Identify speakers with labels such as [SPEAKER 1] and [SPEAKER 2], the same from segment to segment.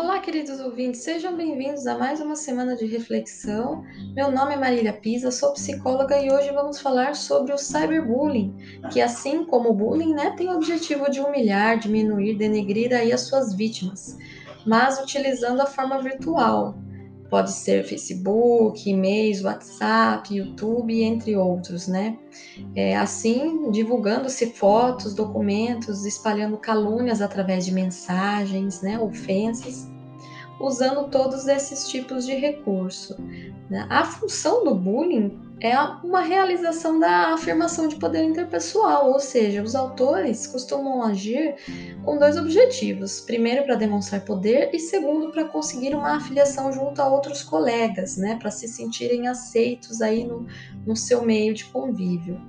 [SPEAKER 1] Olá, queridos ouvintes, sejam bem-vindos a mais uma semana de reflexão. Meu nome é Marília Pisa, sou psicóloga e hoje vamos falar sobre o cyberbullying, que assim como o bullying, né, tem o objetivo de humilhar, diminuir, denegrir aí as suas vítimas, mas utilizando a forma virtual. Pode ser Facebook, e-mails, WhatsApp, YouTube, entre outros, né? É, assim, divulgando-se fotos, documentos, espalhando calúnias através de mensagens, né, ofensas, usando todos esses tipos de recurso. Né? A função do bullying é uma realização da afirmação de poder interpessoal, ou seja, os autores costumam agir com dois objetivos: primeiro, para demonstrar poder, e segundo, para conseguir uma afiliação junto a outros colegas, né, para se sentirem aceitos aí no, no seu meio de convívio.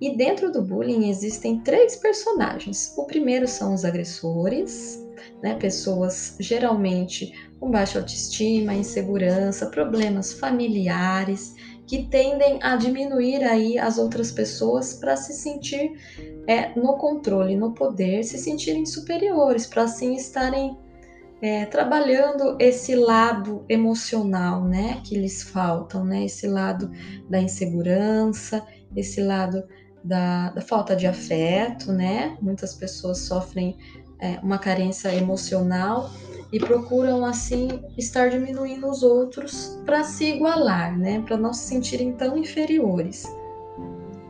[SPEAKER 1] E dentro do bullying existem três personagens. O primeiro são os agressores, né, pessoas geralmente com baixa autoestima, insegurança, problemas familiares que tendem a diminuir aí as outras pessoas para se sentir é, no controle, no poder, se sentirem superiores, para assim estarem é, trabalhando esse lado emocional, né, que lhes faltam, né, esse lado da insegurança, esse lado da, da falta de afeto, né, muitas pessoas sofrem é, uma carência emocional e procuram assim estar diminuindo os outros para se igualar, né, para não se sentirem tão inferiores.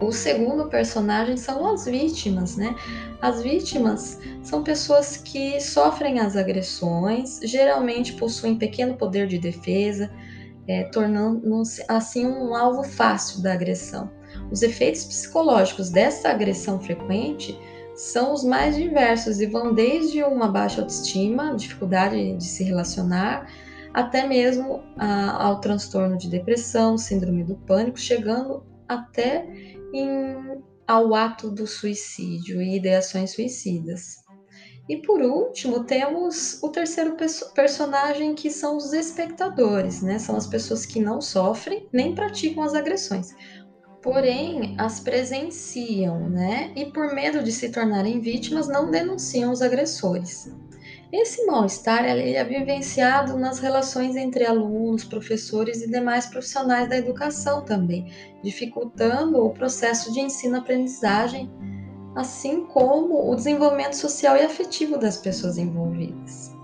[SPEAKER 1] O segundo personagem são as vítimas, né? As vítimas são pessoas que sofrem as agressões, geralmente possuem pequeno poder de defesa, é, tornando-se assim um alvo fácil da agressão. Os efeitos psicológicos dessa agressão frequente são os mais diversos e vão desde uma baixa autoestima, dificuldade de se relacionar, até mesmo a, ao transtorno de depressão, síndrome do pânico, chegando até em, ao ato do suicídio e ideações suicidas. E por último, temos o terceiro perso personagem, que são os espectadores, né? São as pessoas que não sofrem nem praticam as agressões, porém as presenciam, né? E por medo de se tornarem vítimas, não denunciam os agressores. Esse mal-estar é vivenciado nas relações entre alunos, professores e demais profissionais da educação também, dificultando o processo de ensino-aprendizagem, assim como o desenvolvimento social e afetivo das pessoas envolvidas.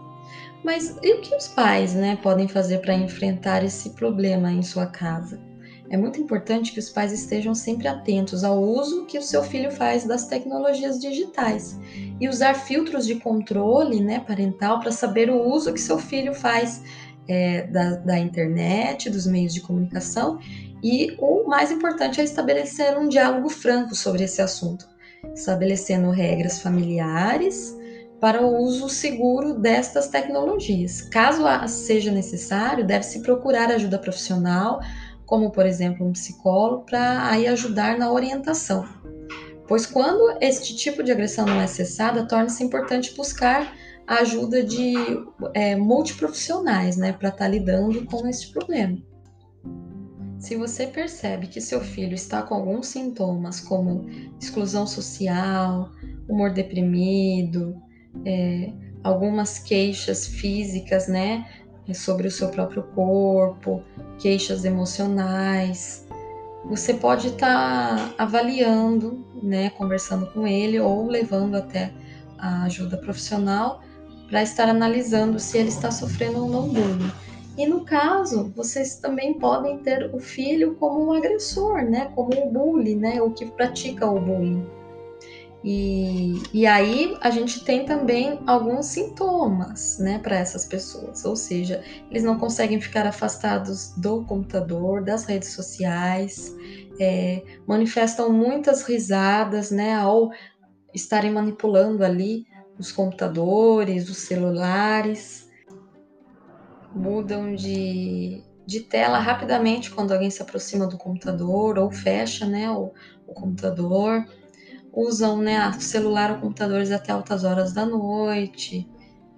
[SPEAKER 1] Mas e o que os pais né, podem fazer para enfrentar esse problema em sua casa? É muito importante que os pais estejam sempre atentos ao uso que o seu filho faz das tecnologias digitais e usar filtros de controle né, parental para saber o uso que seu filho faz é, da, da internet, dos meios de comunicação e o mais importante é estabelecer um diálogo franco sobre esse assunto, estabelecendo regras familiares para o uso seguro destas tecnologias. Caso seja necessário, deve-se procurar ajuda profissional como por exemplo um psicólogo, para aí ajudar na orientação. Pois quando este tipo de agressão não é cessada, torna-se importante buscar a ajuda de é, multiprofissionais, né, para estar tá lidando com este problema. Se você percebe que seu filho está com alguns sintomas, como exclusão social, humor deprimido, é, algumas queixas físicas, né, é sobre o seu próprio corpo, queixas emocionais. Você pode estar tá avaliando, né, conversando com ele ou levando até a ajuda profissional para estar analisando se ele está sofrendo ou não bullying. E no caso, vocês também podem ter o filho como um agressor, né, como o um bully, né, o que pratica o bullying. E, e aí a gente tem também alguns sintomas, né, para essas pessoas, ou seja, eles não conseguem ficar afastados do computador, das redes sociais, é, manifestam muitas risadas, né, ao estarem manipulando ali os computadores, os celulares, mudam de, de tela rapidamente quando alguém se aproxima do computador ou fecha, né, o, o computador usam né, celular ou computadores até altas horas da noite,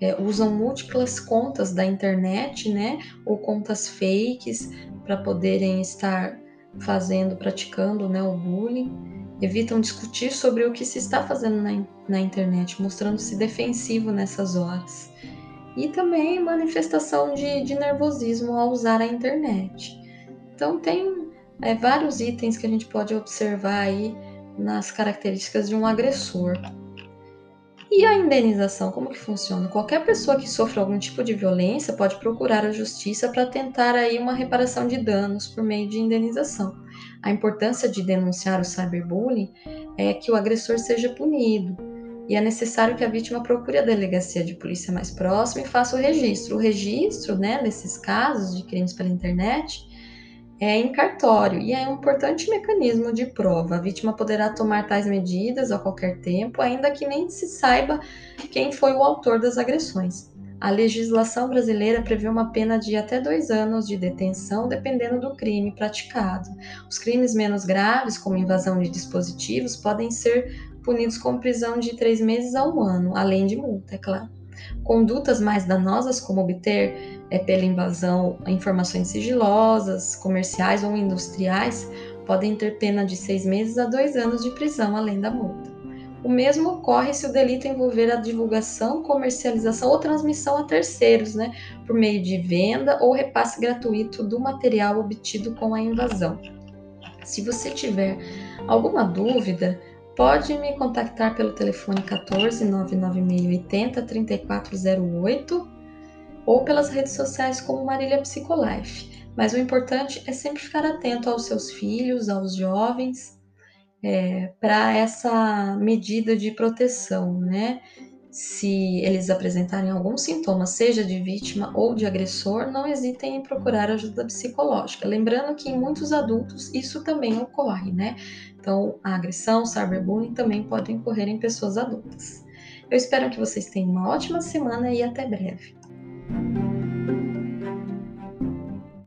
[SPEAKER 1] é, usam múltiplas contas da internet, né, ou contas fakes para poderem estar fazendo, praticando, né, o bullying. Evitam discutir sobre o que se está fazendo na, na internet, mostrando-se defensivo nessas horas. e também manifestação de, de nervosismo ao usar a internet. Então, tem é, vários itens que a gente pode observar aí nas características de um agressor. E a indenização, como que funciona? Qualquer pessoa que sofre algum tipo de violência pode procurar a justiça para tentar aí uma reparação de danos por meio de indenização. A importância de denunciar o cyberbullying é que o agressor seja punido. E é necessário que a vítima procure a delegacia de polícia mais próxima e faça o registro. O registro, né, desses casos de crimes pela internet, é em cartório e é um importante mecanismo de prova. A vítima poderá tomar tais medidas a qualquer tempo, ainda que nem se saiba quem foi o autor das agressões. A legislação brasileira prevê uma pena de até dois anos de detenção, dependendo do crime praticado. Os crimes menos graves, como invasão de dispositivos, podem ser punidos com prisão de três meses a um ano, além de multa, é claro. Condutas mais danosas, como obter é, pela invasão informações sigilosas, comerciais ou industriais, podem ter pena de seis meses a dois anos de prisão, além da multa. O mesmo ocorre se o delito envolver a divulgação, comercialização ou transmissão a terceiros, né, por meio de venda ou repasse gratuito do material obtido com a invasão. Se você tiver alguma dúvida, pode me contactar pelo telefone 14 996 80 3408 ou pelas redes sociais como Marília Psicolife. Mas o importante é sempre ficar atento aos seus filhos, aos jovens, é, para essa medida de proteção, né? Se eles apresentarem algum sintoma, seja de vítima ou de agressor, não hesitem em procurar ajuda psicológica. Lembrando que em muitos adultos isso também ocorre, né? Então, a agressão, cyberbullying também podem ocorrer em pessoas adultas. Eu espero que vocês tenham uma ótima semana e até breve.